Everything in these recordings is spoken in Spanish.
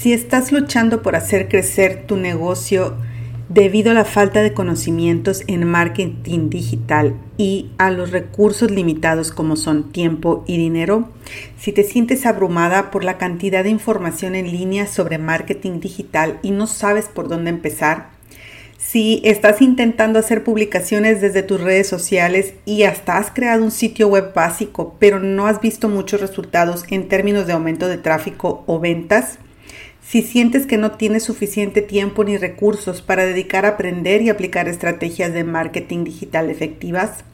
Si estás luchando por hacer crecer tu negocio debido a la falta de conocimientos en marketing digital y a los recursos limitados como son tiempo y dinero, si te sientes abrumada por la cantidad de información en línea sobre marketing digital y no sabes por dónde empezar, si estás intentando hacer publicaciones desde tus redes sociales y hasta has creado un sitio web básico, pero no has visto muchos resultados en términos de aumento de tráfico o ventas, si sientes que no tienes suficiente tiempo ni recursos para dedicar a aprender y aplicar estrategias de marketing digital efectivas,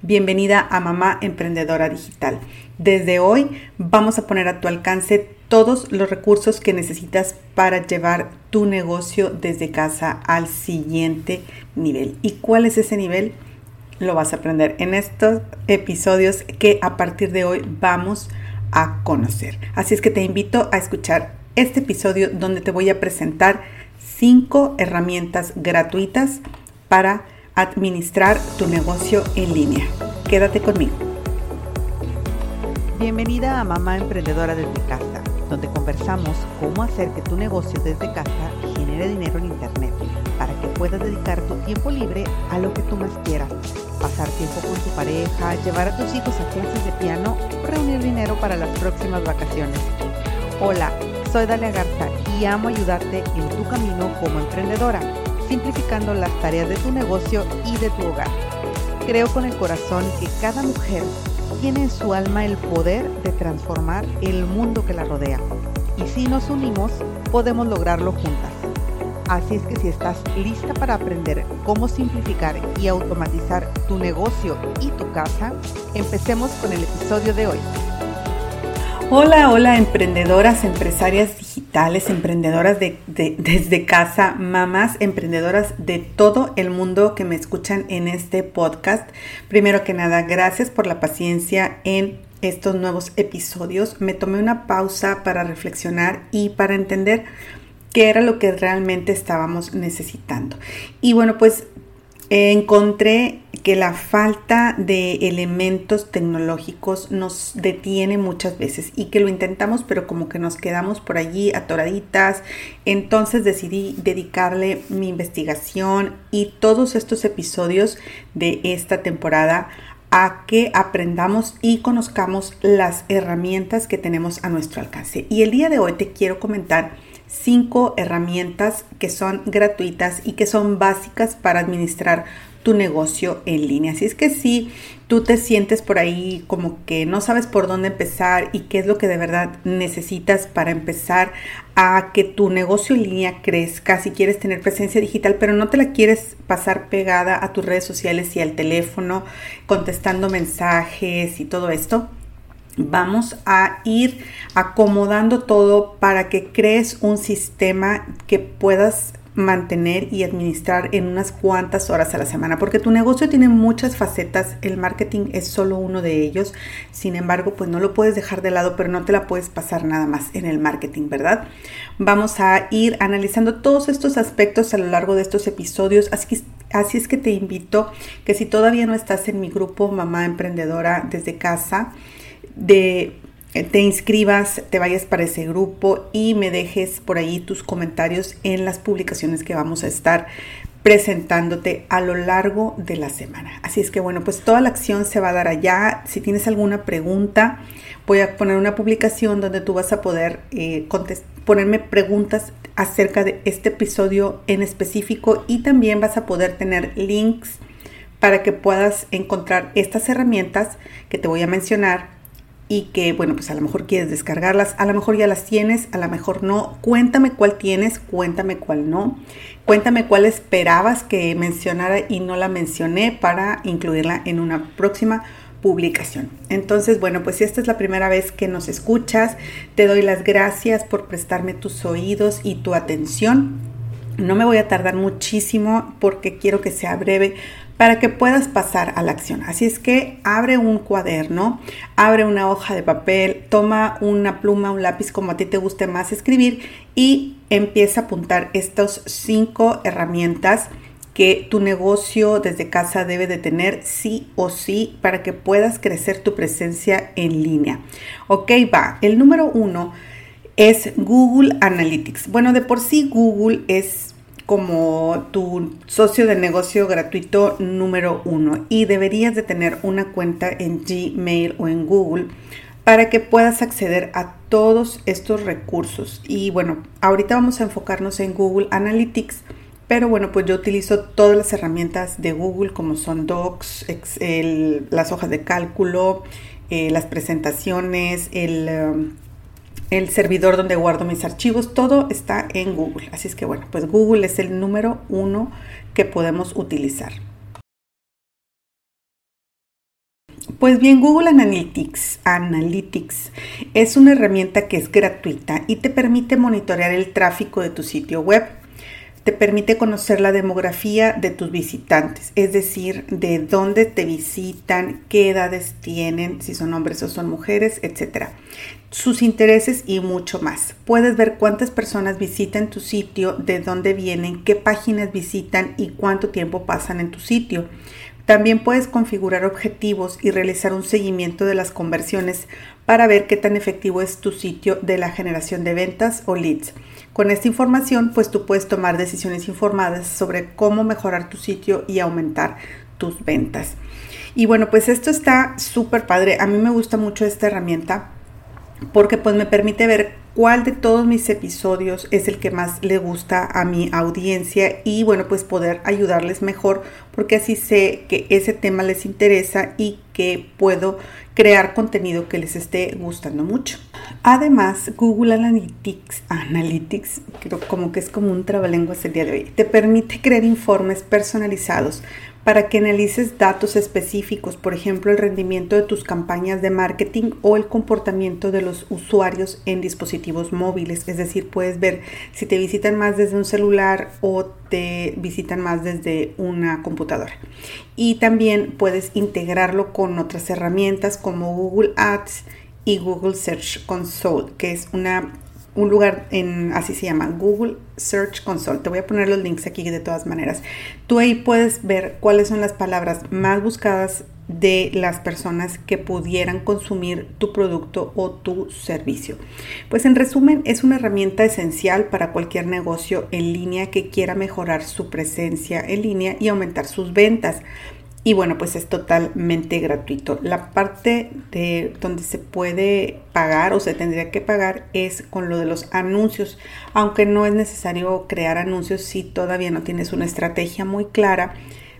bienvenida a Mamá Emprendedora Digital. Desde hoy vamos a poner a tu alcance todos los recursos que necesitas para llevar tu negocio desde casa al siguiente nivel. ¿Y cuál es ese nivel? Lo vas a aprender en estos episodios que a partir de hoy vamos a conocer. Así es que te invito a escuchar este episodio donde te voy a presentar cinco herramientas gratuitas para administrar tu negocio en línea. Quédate conmigo. Bienvenida a Mamá Emprendedora desde casa, donde conversamos cómo hacer que tu negocio desde casa genere dinero en Internet para que puedas dedicar tu tiempo libre a lo que tú más quieras. Pasar tiempo con tu pareja, llevar a tus hijos a clases de piano reunir dinero para las próximas vacaciones. Hola soy Dalia Garza y amo ayudarte en tu camino como emprendedora, simplificando las tareas de tu negocio y de tu hogar. Creo con el corazón que cada mujer tiene en su alma el poder de transformar el mundo que la rodea. Y si nos unimos, podemos lograrlo juntas. Así es que si estás lista para aprender cómo simplificar y automatizar tu negocio y tu casa, empecemos con el episodio de hoy. Hola, hola emprendedoras, empresarias digitales, emprendedoras de, desde casa, mamás, emprendedoras de todo el mundo que me escuchan en este podcast. Primero que nada, gracias por la paciencia en estos nuevos episodios. Me tomé una pausa para reflexionar y para entender qué era lo que realmente estábamos necesitando. Y bueno, pues encontré que la falta de elementos tecnológicos nos detiene muchas veces y que lo intentamos pero como que nos quedamos por allí atoraditas. Entonces decidí dedicarle mi investigación y todos estos episodios de esta temporada a que aprendamos y conozcamos las herramientas que tenemos a nuestro alcance. Y el día de hoy te quiero comentar cinco herramientas que son gratuitas y que son básicas para administrar tu negocio en línea. Así es que si tú te sientes por ahí como que no sabes por dónde empezar y qué es lo que de verdad necesitas para empezar a que tu negocio en línea crezca, si quieres tener presencia digital, pero no te la quieres pasar pegada a tus redes sociales y al teléfono, contestando mensajes y todo esto, Vamos a ir acomodando todo para que crees un sistema que puedas mantener y administrar en unas cuantas horas a la semana, porque tu negocio tiene muchas facetas, el marketing es solo uno de ellos, sin embargo, pues no lo puedes dejar de lado, pero no te la puedes pasar nada más en el marketing, ¿verdad? Vamos a ir analizando todos estos aspectos a lo largo de estos episodios, así, así es que te invito que si todavía no estás en mi grupo Mamá Emprendedora desde casa, de te inscribas, te vayas para ese grupo y me dejes por ahí tus comentarios en las publicaciones que vamos a estar presentándote a lo largo de la semana. Así es que bueno, pues toda la acción se va a dar allá. Si tienes alguna pregunta, voy a poner una publicación donde tú vas a poder eh, ponerme preguntas acerca de este episodio en específico y también vas a poder tener links para que puedas encontrar estas herramientas que te voy a mencionar y que, bueno, pues a lo mejor quieres descargarlas, a lo mejor ya las tienes, a lo mejor no. Cuéntame cuál tienes, cuéntame cuál no. Cuéntame cuál esperabas que mencionara y no la mencioné para incluirla en una próxima publicación. Entonces, bueno, pues si esta es la primera vez que nos escuchas, te doy las gracias por prestarme tus oídos y tu atención. No me voy a tardar muchísimo porque quiero que sea breve para que puedas pasar a la acción. Así es que abre un cuaderno, abre una hoja de papel, toma una pluma, un lápiz como a ti te guste más escribir y empieza a apuntar estas cinco herramientas que tu negocio desde casa debe de tener sí o sí para que puedas crecer tu presencia en línea. Ok, va. El número uno es Google Analytics. Bueno, de por sí Google es como tu socio de negocio gratuito número uno y deberías de tener una cuenta en Gmail o en Google para que puedas acceder a todos estos recursos. Y bueno, ahorita vamos a enfocarnos en Google Analytics, pero bueno, pues yo utilizo todas las herramientas de Google como son Docs, Excel, las hojas de cálculo, eh, las presentaciones, el, um, el servidor donde guardo mis archivos, todo está en Google. Así es que bueno, pues Google es el número uno que podemos utilizar. Pues bien, Google Analytics, Analytics es una herramienta que es gratuita y te permite monitorear el tráfico de tu sitio web. Te permite conocer la demografía de tus visitantes, es decir, de dónde te visitan, qué edades tienen, si son hombres o son mujeres, etc. Sus intereses y mucho más. Puedes ver cuántas personas visitan tu sitio, de dónde vienen, qué páginas visitan y cuánto tiempo pasan en tu sitio. También puedes configurar objetivos y realizar un seguimiento de las conversiones para ver qué tan efectivo es tu sitio de la generación de ventas o leads. Con esta información, pues tú puedes tomar decisiones informadas sobre cómo mejorar tu sitio y aumentar tus ventas. Y bueno, pues esto está súper padre. A mí me gusta mucho esta herramienta porque pues me permite ver cuál de todos mis episodios es el que más le gusta a mi audiencia y bueno pues poder ayudarles mejor porque así sé que ese tema les interesa y que puedo crear contenido que les esté gustando mucho. Además, Google Analytics, Analytics, creo como que es como un trabalenguas el día de hoy, te permite crear informes personalizados para que analices datos específicos, por ejemplo, el rendimiento de tus campañas de marketing o el comportamiento de los usuarios en dispositivos móviles. Es decir, puedes ver si te visitan más desde un celular o te visitan más desde una computadora. Y también puedes integrarlo con otras herramientas como Google Ads y Google Search Console, que es una un lugar en, así se llama, Google Search Console. Te voy a poner los links aquí de todas maneras. Tú ahí puedes ver cuáles son las palabras más buscadas de las personas que pudieran consumir tu producto o tu servicio. Pues en resumen, es una herramienta esencial para cualquier negocio en línea que quiera mejorar su presencia en línea y aumentar sus ventas. Y bueno, pues es totalmente gratuito. La parte de donde se puede pagar o se tendría que pagar es con lo de los anuncios, aunque no es necesario crear anuncios si todavía no tienes una estrategia muy clara.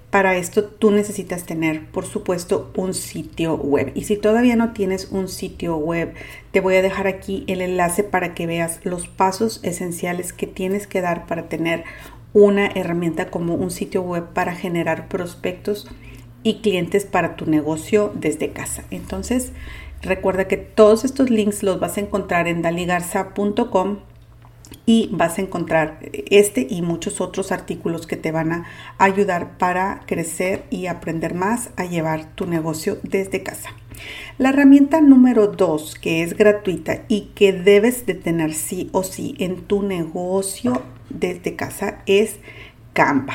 Para esto tú necesitas tener, por supuesto, un sitio web. Y si todavía no tienes un sitio web, te voy a dejar aquí el enlace para que veas los pasos esenciales que tienes que dar para tener una herramienta como un sitio web para generar prospectos y clientes para tu negocio desde casa. Entonces, recuerda que todos estos links los vas a encontrar en daligarza.com y vas a encontrar este y muchos otros artículos que te van a ayudar para crecer y aprender más a llevar tu negocio desde casa. La herramienta número dos, que es gratuita y que debes de tener sí o sí en tu negocio desde casa, es Canva.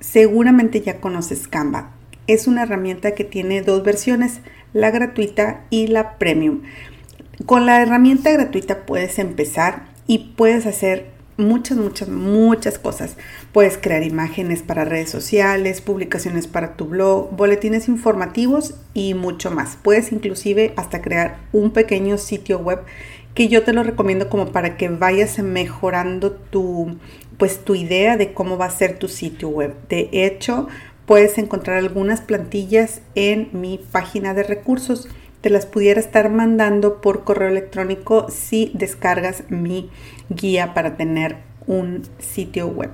Seguramente ya conoces Canva es una herramienta que tiene dos versiones, la gratuita y la premium. Con la herramienta gratuita puedes empezar y puedes hacer muchas, muchas, muchas cosas. Puedes crear imágenes para redes sociales, publicaciones para tu blog, boletines informativos y mucho más. Puedes inclusive hasta crear un pequeño sitio web que yo te lo recomiendo como para que vayas mejorando tu pues tu idea de cómo va a ser tu sitio web. De hecho, Puedes encontrar algunas plantillas en mi página de recursos. Te las pudiera estar mandando por correo electrónico si descargas mi guía para tener un sitio web.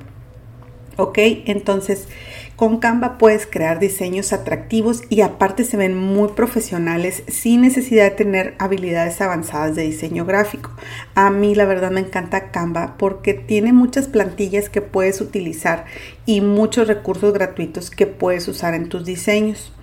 ¿Ok? Entonces, con Canva puedes crear diseños atractivos y aparte se ven muy profesionales sin necesidad de tener habilidades avanzadas de diseño gráfico. A mí la verdad me encanta Canva porque tiene muchas plantillas que puedes utilizar y muchos recursos gratuitos que puedes usar en tus diseños.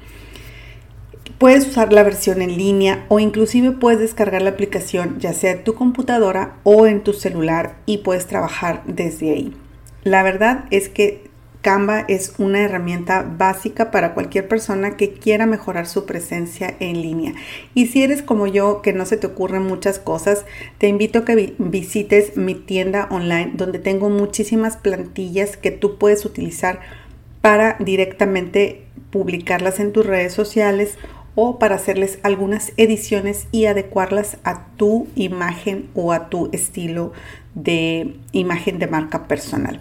Puedes usar la versión en línea o inclusive puedes descargar la aplicación ya sea en tu computadora o en tu celular y puedes trabajar desde ahí. La verdad es que Canva es una herramienta básica para cualquier persona que quiera mejorar su presencia en línea. Y si eres como yo, que no se te ocurren muchas cosas, te invito a que visites mi tienda online donde tengo muchísimas plantillas que tú puedes utilizar para directamente publicarlas en tus redes sociales o para hacerles algunas ediciones y adecuarlas a tu imagen o a tu estilo de imagen de marca personal.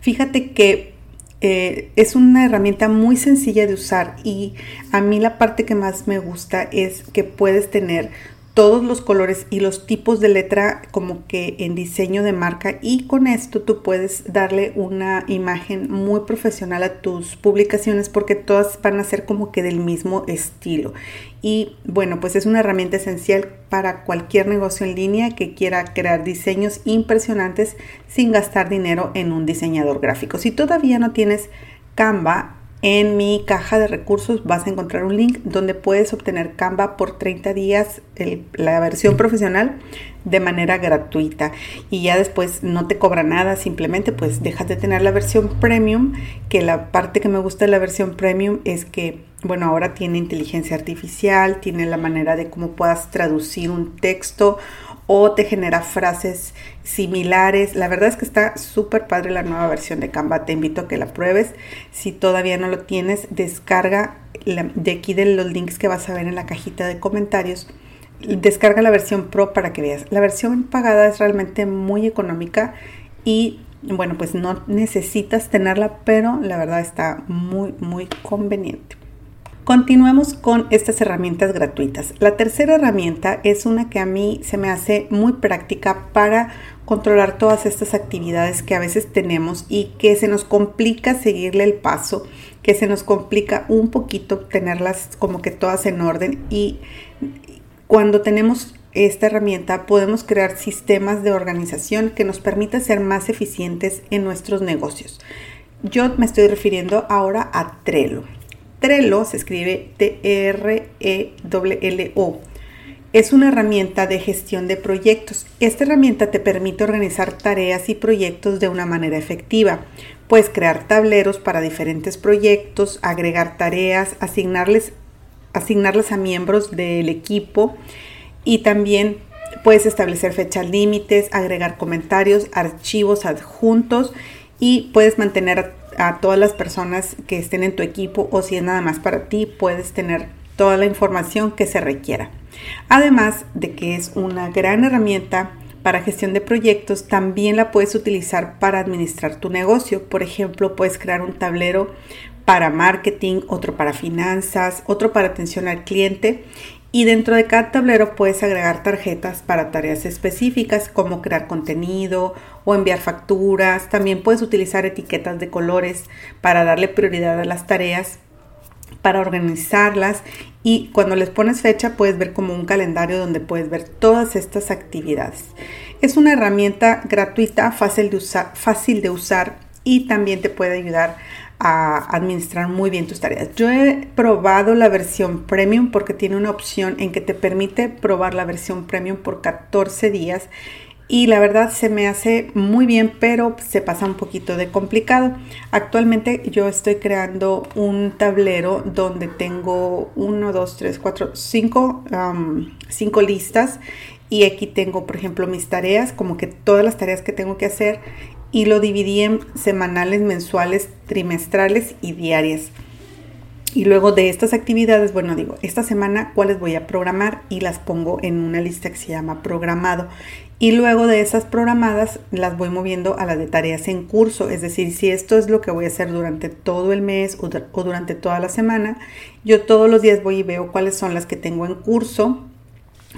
Fíjate que eh, es una herramienta muy sencilla de usar y a mí la parte que más me gusta es que puedes tener todos los colores y los tipos de letra como que en diseño de marca y con esto tú puedes darle una imagen muy profesional a tus publicaciones porque todas van a ser como que del mismo estilo. Y bueno pues es una herramienta esencial para cualquier negocio en línea que quiera crear diseños impresionantes sin gastar dinero en un diseñador gráfico. Si todavía no tienes Canva en mi caja de recursos vas a encontrar un link donde puedes obtener Canva por 30 días, la versión profesional, de manera gratuita. Y ya después no te cobra nada, simplemente pues dejas de tener la versión premium, que la parte que me gusta de la versión premium es que, bueno, ahora tiene inteligencia artificial, tiene la manera de cómo puedas traducir un texto o te genera frases similares. La verdad es que está súper padre la nueva versión de Canva. Te invito a que la pruebes. Si todavía no lo tienes, descarga de aquí de los links que vas a ver en la cajita de comentarios. Descarga la versión Pro para que veas. La versión pagada es realmente muy económica y bueno, pues no necesitas tenerla, pero la verdad está muy, muy conveniente. Continuemos con estas herramientas gratuitas. La tercera herramienta es una que a mí se me hace muy práctica para controlar todas estas actividades que a veces tenemos y que se nos complica seguirle el paso, que se nos complica un poquito tenerlas como que todas en orden y cuando tenemos esta herramienta podemos crear sistemas de organización que nos permita ser más eficientes en nuestros negocios. Yo me estoy refiriendo ahora a Trello. Trello se escribe T-R-E-L-L-O. Es una herramienta de gestión de proyectos. Esta herramienta te permite organizar tareas y proyectos de una manera efectiva. Puedes crear tableros para diferentes proyectos, agregar tareas, asignarles, asignarlas a miembros del equipo y también puedes establecer fechas límites, agregar comentarios, archivos adjuntos y puedes mantener a todas las personas que estén en tu equipo o si es nada más para ti, puedes tener toda la información que se requiera. Además de que es una gran herramienta para gestión de proyectos, también la puedes utilizar para administrar tu negocio. Por ejemplo, puedes crear un tablero para marketing, otro para finanzas, otro para atención al cliente y dentro de cada tablero puedes agregar tarjetas para tareas específicas como crear contenido o enviar facturas. También puedes utilizar etiquetas de colores para darle prioridad a las tareas, para organizarlas y cuando les pones fecha puedes ver como un calendario donde puedes ver todas estas actividades. Es una herramienta gratuita, fácil de usar, fácil de usar y también te puede ayudar a administrar muy bien tus tareas. Yo he probado la versión premium porque tiene una opción en que te permite probar la versión premium por 14 días y la verdad se me hace muy bien, pero se pasa un poquito de complicado. Actualmente yo estoy creando un tablero donde tengo 1, 2, 3, 4, 5 listas y aquí tengo, por ejemplo, mis tareas, como que todas las tareas que tengo que hacer y lo dividí en semanales, mensuales, trimestrales y diarias. Y luego de estas actividades, bueno, digo, esta semana cuáles voy a programar y las pongo en una lista que se llama programado. Y luego de esas programadas las voy moviendo a las de tareas en curso. Es decir, si esto es lo que voy a hacer durante todo el mes o, durante toda la semana, yo todos los días voy y veo cuáles son las que tengo en curso,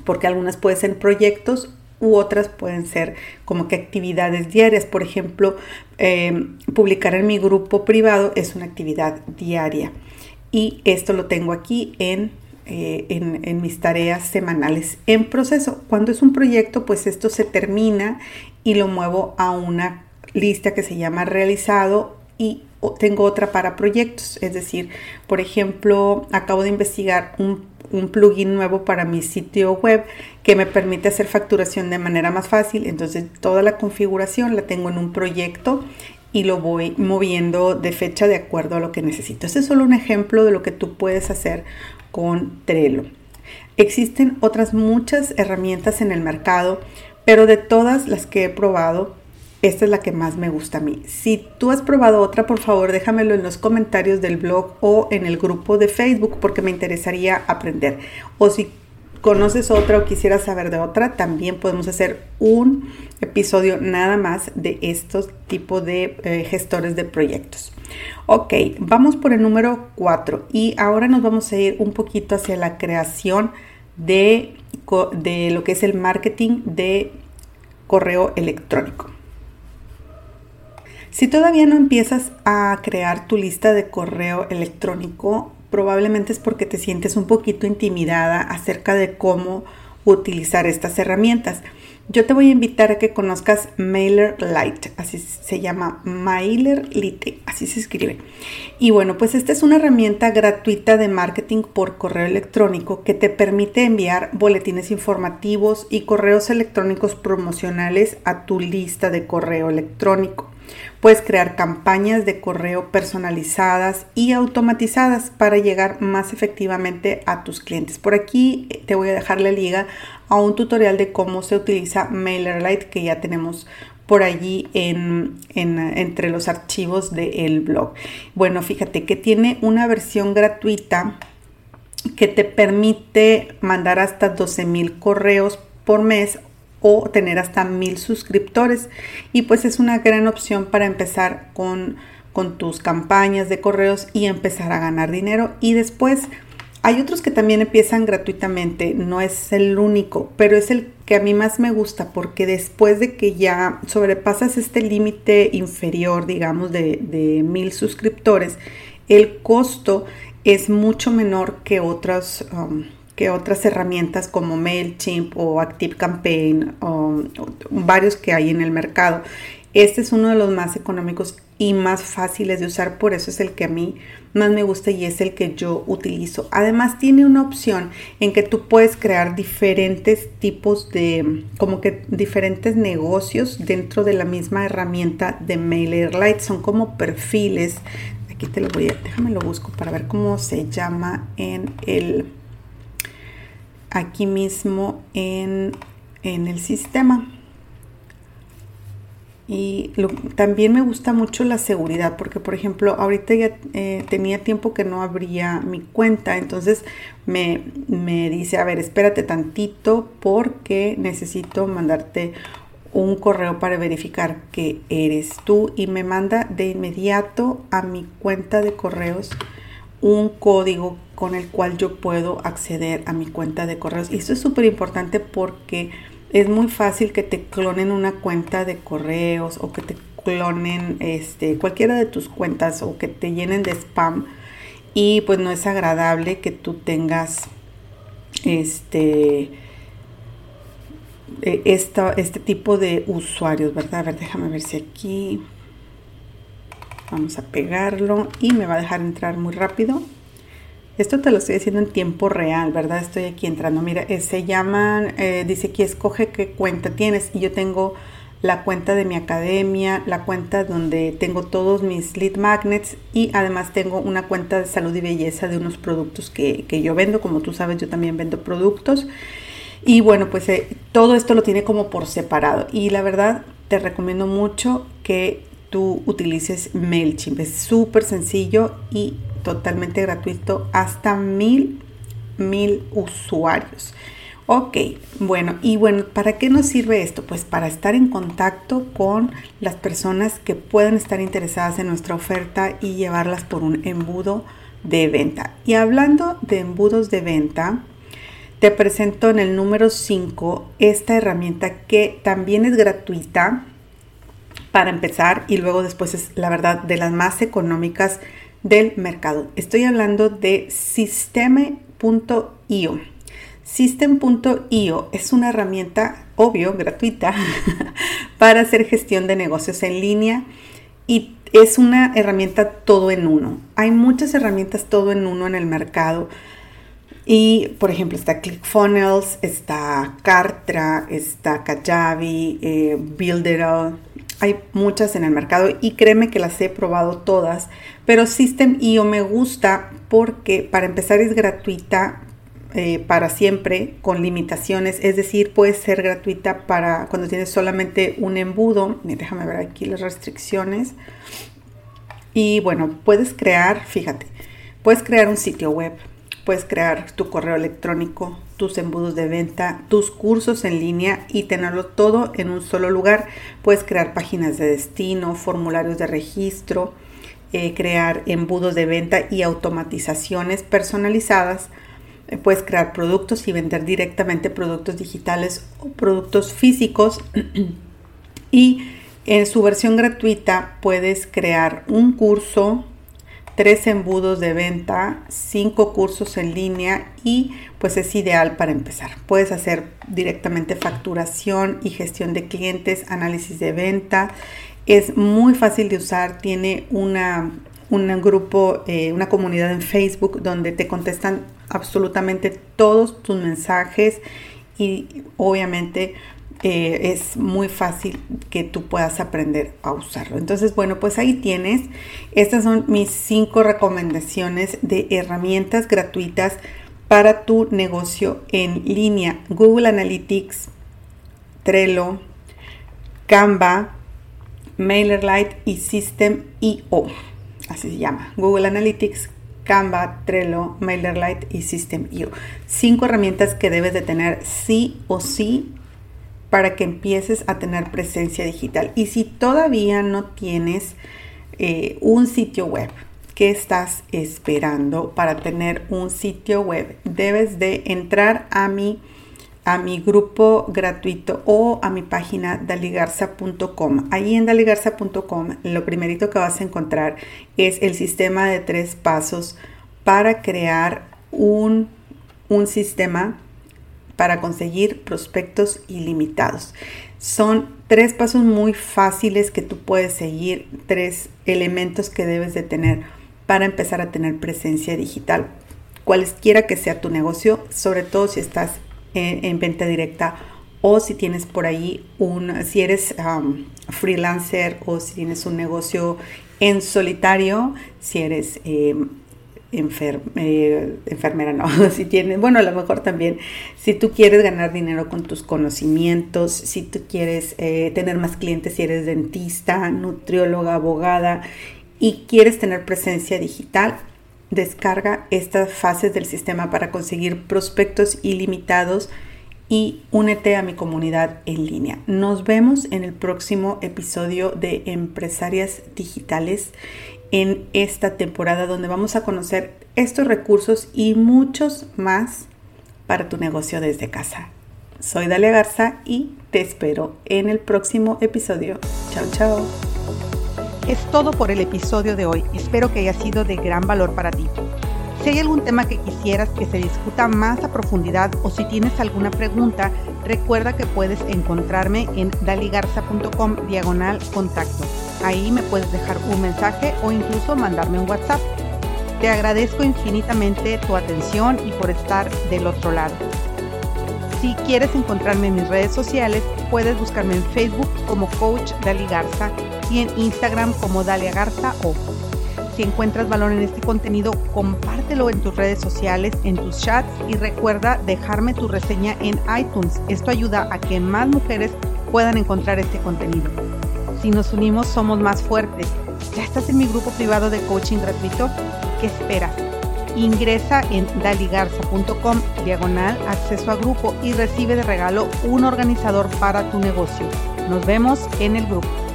porque algunas pueden ser proyectos u otras pueden ser como que actividades diarias. Por ejemplo, em, publicar en mi grupo privado es una actividad diaria. Y esto lo tengo aquí en, eh, en, en mis tareas semanales en proceso. Cuando es un proyecto, pues esto se termina y lo muevo a una lista que se llama realizado y tengo otra para proyectos. Es decir, por ejemplo, acabo de investigar un un plugin nuevo para mi sitio web que me permite hacer facturación de manera más fácil. Entonces toda la configuración la tengo en un proyecto y lo voy moviendo de fecha de acuerdo a lo que necesito. Este es solo un ejemplo de lo que tú puedes hacer con Trello. Existen otras muchas herramientas en el mercado, pero de todas las que he probado, esta es la que más me gusta a mí. Si tú has probado otra, por favor déjamelo en los comentarios del blog o en el grupo de Facebook porque me interesaría aprender. O si conoces otra o quisieras saber de otra, también podemos hacer un episodio nada más de estos tipos de eh, gestores de proyectos. Ok, vamos por el número 4 y ahora nos vamos a ir un poquito hacia la creación de, de lo que es el marketing de correo electrónico. Si todavía no empiezas a crear tu lista de correo electrónico, probablemente es porque te sientes un poquito intimidada acerca de cómo utilizar estas herramientas. Yo te voy a invitar a que conozcas MailerLite, así se llama MailerLite, así se escribe. Y bueno, pues esta es una herramienta gratuita de marketing por correo electrónico que te permite enviar boletines informativos y correos electrónicos promocionales a tu lista de correo electrónico. Puedes crear campañas de correo personalizadas y automatizadas para llegar más efectivamente a tus clientes. Por aquí eh, te voy a dejar la liga a un tutorial de cómo se utiliza MailerLite que ya tenemos por allí en, entre los archivos del blog. Bueno, fíjate que tiene una versión gratuita que te permite mandar hasta 12 mil correos por mes o tener hasta mil suscriptores. Y pues es una gran opción para empezar con, con tus campañas de correos y empezar a ganar dinero. Y después hay otros que también empiezan gratuitamente, no es el único, pero es el que a mí más me gusta porque después de que ya sobrepasas este límite inferior, digamos, de, mil suscriptores, el costo es mucho menor que otras, um, otras herramientas como MailChimp o ActiveCampaign o, varios que hay en el mercado. Este es uno de los más económicos y más fáciles de usar, por eso es el que a mí más me gusta y es el que yo utilizo. Además tiene una opción en que tú puedes crear diferentes tipos de, como que diferentes negocios dentro de la misma herramienta de MailerLite. Son como perfiles. Aquí te lo voy a, déjame lo busco para ver cómo se llama en el, aquí mismo en, en el sistema. Y también me gusta mucho la seguridad, porque por ejemplo, ahorita ya eh, tenía tiempo que no abría mi cuenta, entonces me, me dice, a ver, espérate tantito porque necesito mandarte un correo para verificar que eres tú y me manda de inmediato a mi cuenta de correos un código con el cual yo puedo acceder a mi cuenta de correos. Y eso es súper importante porque es muy fácil que te clonen una cuenta de correos o que te clonen este, cualquiera de tus cuentas o que te llenen de spam y pues no es agradable que tú tengas este e, este tipo de usuarios, ¿verdad? A ver, déjame ver si aquí vamos a pegarlo y me va a dejar entrar muy rápido. Esto te lo estoy haciendo en tiempo real, ¿verdad? Estoy aquí entrando. Mira, eh, se llaman, eh, dice aquí, escoge qué cuenta tienes. Y yo tengo la cuenta de mi academia, la cuenta donde tengo todos mis lead magnets y además tengo una cuenta de salud y belleza de unos productos que, yo vendo. Como tú sabes, yo también vendo productos. Y bueno, pues eh, todo esto lo tiene como por separado. Y la verdad, te recomiendo mucho que tú utilices MailChimp. Es súper sencillo y totalmente gratuito hasta mil, mil usuarios. Ok, bueno, y bueno, ¿para qué nos sirve esto? Pues para estar en contacto con las personas que puedan estar interesadas en nuestra oferta y llevarlas por un embudo de venta. Y hablando de embudos de venta, te presento en el número 5 esta herramienta que también es gratuita para empezar y luego después es la verdad de las más económicas del mercado. Estoy hablando de Systeme.io. System.io es una herramienta, obvio, gratuita, para hacer gestión de negocios en línea y es una herramienta todo en uno. Hay muchas herramientas todo en uno en el mercado. Y, por ejemplo, está ClickFunnels, está Cartra, está Kajabi, eh, hay muchas en el mercado y créeme que las he probado todas, pero System.io me gusta porque para empezar es gratuita eh, para siempre con limitaciones, es decir, puede ser gratuita para cuando tienes solamente un embudo. Déjame ver aquí las restricciones. Y bueno, puedes crear, fíjate, puedes crear un sitio web, puedes crear tu correo electrónico, tus embudos de venta, tus cursos en línea y tenerlo todo en un solo lugar. Puedes crear páginas de destino, formularios de registro, eh, crear embudos de venta y automatizaciones personalizadas. Eh, puedes crear productos y vender directamente productos digitales o productos físicos. y en su versión gratuita puedes crear un curso, tres embudos de venta, cinco cursos en línea y pues es ideal para empezar. Puedes hacer directamente facturación y gestión de clientes, análisis de venta. Es muy fácil de usar, tiene una, un grupo, eh, una comunidad en Facebook donde te contestan absolutamente todos tus mensajes y obviamente eh, es muy fácil que tú puedas aprender a usarlo. Entonces, bueno, pues ahí tienes. Estas son mis cinco recomendaciones de herramientas gratuitas para tu negocio en línea. Google Analytics, Trello, Canva, MailerLite y System.io. Así se llama. Google Analytics, Canva, Trello, MailerLite y System.io. Cinco herramientas que debes de tener sí o sí para que empieces a tener presencia digital. Y si todavía no tienes eh, un sitio web, ¿qué estás esperando para tener un sitio web? Debes de entrar a mi, a mi grupo gratuito o a mi página daligarza.com. Ahí en daligarza.com lo primerito que vas a encontrar es el sistema de tres pasos para crear un, un sistema para conseguir prospectos ilimitados. Son tres pasos muy fáciles que tú puedes seguir, tres elementos que debes de tener para empezar a tener presencia digital. Cualesquiera que sea tu negocio, sobre todo si estás en, venta directa o si tienes por ahí un, si eres um, freelancer o si tienes un negocio en solitario, si eres eh, enfermera, no, si tienes, bueno, a lo mejor también, si tú quieres ganar dinero con tus conocimientos, si tú quieres eh, tener más clientes, si eres dentista, nutrióloga, abogada y quieres tener presencia digital, descarga estas fases del sistema para conseguir prospectos ilimitados y únete a mi comunidad en línea. Nos vemos en el próximo episodio de Empresarias Digitales en esta temporada donde vamos a conocer estos recursos y muchos más para tu negocio desde casa. Soy Dalia Garza y te espero en el próximo episodio. Chao, chao. Es todo por el episodio de hoy. Espero que haya sido de gran valor para ti. Si hay algún tema que quisieras que se discuta más a profundidad o si tienes alguna pregunta, recuerda que puedes encontrarme en daligarza.com diagonal contacto. Ahí me puedes dejar un mensaje o incluso mandarme un WhatsApp. Te agradezco infinitamente tu atención y por estar del otro lado. Si quieres encontrarme en mis redes sociales, puedes buscarme en Facebook como Coach Dali Garza y en Instagram como Dalia Garza o si encuentras valor en este contenido, compártelo en tus redes sociales, en tus chats y recuerda dejarme tu reseña en iTunes. Esto ayuda a que más mujeres puedan encontrar este contenido. Si nos unimos somos más fuertes. ¿Ya estás en mi grupo privado de coaching gratuito? ¿Qué esperas? Ingresa en daligarza.com diagonal acceso a grupo y recibe de regalo un organizador para tu negocio. Nos vemos en el grupo.